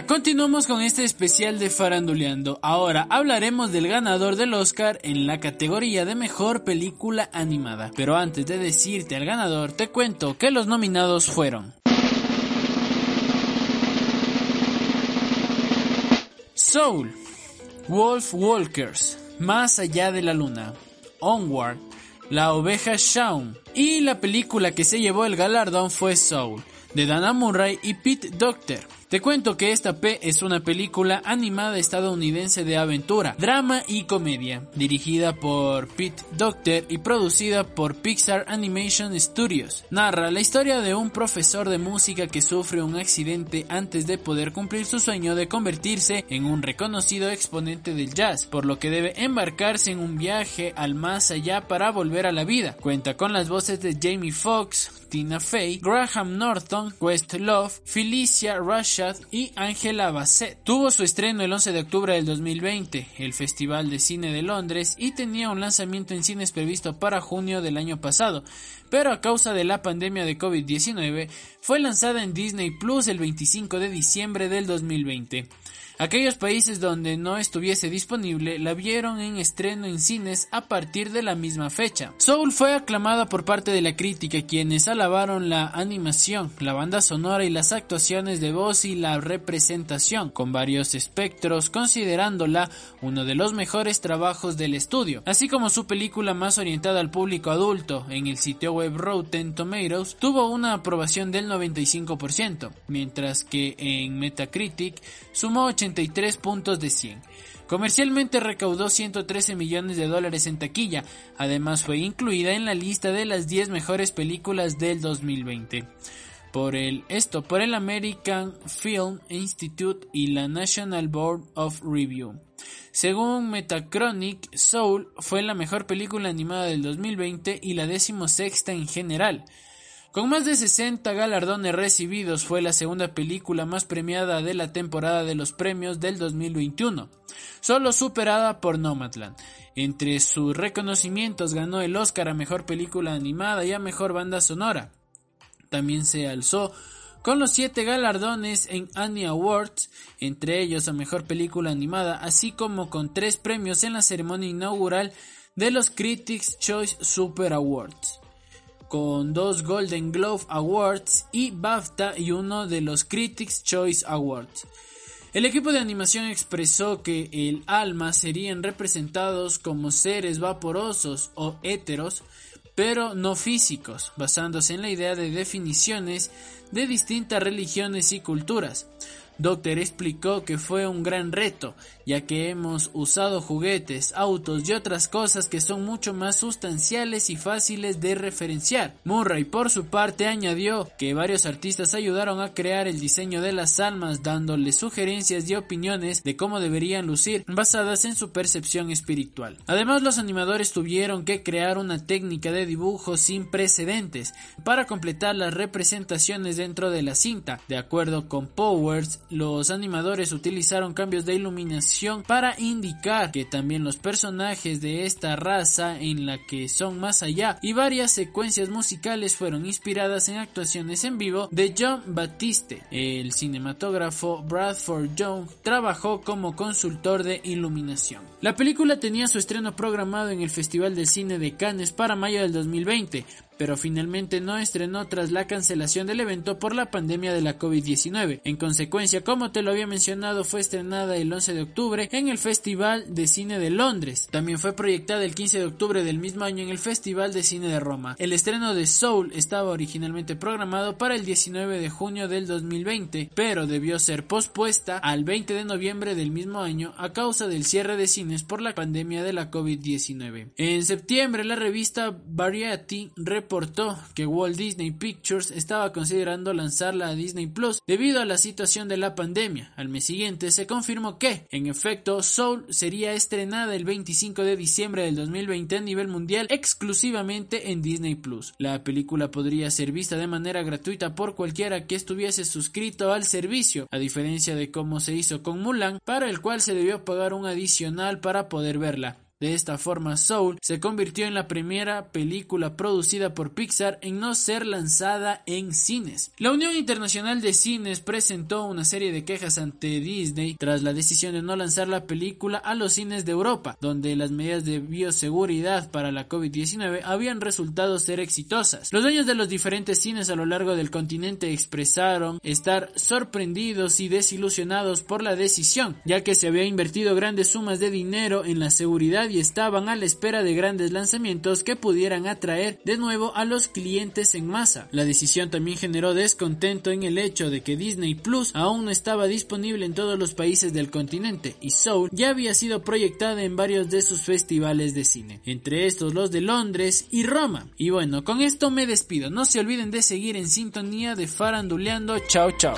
Continuamos con este especial de Faranduleando. Ahora hablaremos del ganador del Oscar en la categoría de mejor película animada. Pero antes de decirte al ganador, te cuento que los nominados fueron. Soul, Wolf Walkers, Más allá de la luna, Onward, La oveja Shaun y la película que se llevó el galardón fue Soul, de Dana Murray y Pete Docter. Te cuento que esta P es una película animada estadounidense de aventura, drama y comedia, dirigida por Pete Docter y producida por Pixar Animation Studios. Narra la historia de un profesor de música que sufre un accidente antes de poder cumplir su sueño de convertirse en un reconocido exponente del jazz, por lo que debe embarcarse en un viaje al más allá para volver a la vida. Cuenta con las voces de Jamie Foxx, Tina Fey, Graham Norton, Love, Felicia Y Angela Bassett. Tuvo su estreno el 11 de octubre del 2020, el Festival de Cine de Londres, y tenía un lanzamiento en cines previsto para junio del año pasado, pero a causa de la pandemia de COVID-19 fue lanzada en Disney Plus el 25 de diciembre del 2020. Aquellos países donde no estuviese disponible la vieron en estreno en cines a partir de la misma fecha. Soul fue aclamada por parte de la crítica quienes alabaron la animación, la banda sonora y las actuaciones de voz y la representación con varios espectros considerándola uno de los mejores trabajos del estudio, así como su película más orientada al público adulto en el sitio web Rotten Tomatoes tuvo una aprobación del 95%, mientras que en Metacritic sumó 83 puntos de 100. Comercialmente recaudó 113 millones de dólares en taquilla, además fue incluida en la lista de las 10 mejores películas del 2020. Por el, esto por el American Film Institute y la National Board of Review. Según Metachronic, Soul fue la mejor película animada del 2020 y la decimosexta en general. Con más de 60 galardones recibidos, fue la segunda película más premiada de la temporada de los premios del 2021, solo superada por Nomadland. Entre sus reconocimientos ganó el Oscar a Mejor Película Animada y a Mejor Banda Sonora. También se alzó con los siete galardones en Annie Awards, entre ellos a Mejor Película Animada, así como con tres premios en la ceremonia inaugural de los Critics Choice Super Awards con dos Golden Globe Awards y BAFTA y uno de los Critics Choice Awards. El equipo de animación expresó que el alma serían representados como seres vaporosos o éteros, pero no físicos, basándose en la idea de definiciones de distintas religiones y culturas. Doctor explicó que fue un gran reto, ya que hemos usado juguetes, autos y otras cosas que son mucho más sustanciales y fáciles de referenciar. Murray por su parte añadió que varios artistas ayudaron a crear el diseño de las almas dándole sugerencias y opiniones de cómo deberían lucir basadas en su percepción espiritual. Además los animadores tuvieron que crear una técnica de dibujo sin precedentes para completar las representaciones dentro de la cinta. De acuerdo con Powers, los animadores utilizaron cambios de iluminación para indicar que también los personajes de esta raza en la que son más allá y varias secuencias musicales fueron inspiradas en actuaciones en vivo de John Batiste. El cinematógrafo Bradford Young trabajó como consultor de iluminación. La película tenía su estreno programado en el Festival de Cine de Cannes para mayo del 2020, pero finalmente no estrenó tras la cancelación del evento por la pandemia de la COVID-19. En consecuencia, como te lo había mencionado, fue estrenada el 11 de octubre en el Festival de Cine de Londres. También fue proyectada el 15 de octubre del mismo año en el Festival de Cine de Roma. El estreno de Soul estaba originalmente programado para el 19 de junio del 2020, pero debió ser pospuesta al 20 de noviembre del mismo año a causa del cierre de cines por la pandemia de la COVID-19. En septiembre, la revista Variety reportó que Walt Disney Pictures estaba considerando lanzarla a Disney Plus debido a la situación de la pandemia. Al mes siguiente se confirmó que, en efecto, Soul sería estrenada el 25 de diciembre del 2020 a nivel mundial exclusivamente en Disney Plus. La película podría ser vista de manera gratuita por cualquiera que estuviese suscrito al servicio, a diferencia de cómo se hizo con Mulan, para el cual se debió pagar un adicional para poder verla. De esta forma, Soul se convirtió en la primera película producida por Pixar en no ser lanzada en cines. La Unión Internacional de Cines presentó una serie de quejas ante Disney tras la decisión de no lanzar la película a los cines de Europa, donde las medidas de bioseguridad para la COVID-19 habían resultado ser exitosas. Los dueños de los diferentes cines a lo largo del continente expresaron estar sorprendidos y desilusionados por la decisión, ya que se había invertido grandes sumas de dinero en la seguridad y estaban a la espera de grandes lanzamientos que pudieran atraer de nuevo a los clientes en masa. La decisión también generó descontento en el hecho de que Disney Plus aún no estaba disponible en todos los países del continente y Soul ya había sido proyectada en varios de sus festivales de cine, entre estos los de Londres y Roma. Y bueno, con esto me despido. No se olviden de seguir en sintonía de Faranduleando. Chao, chao.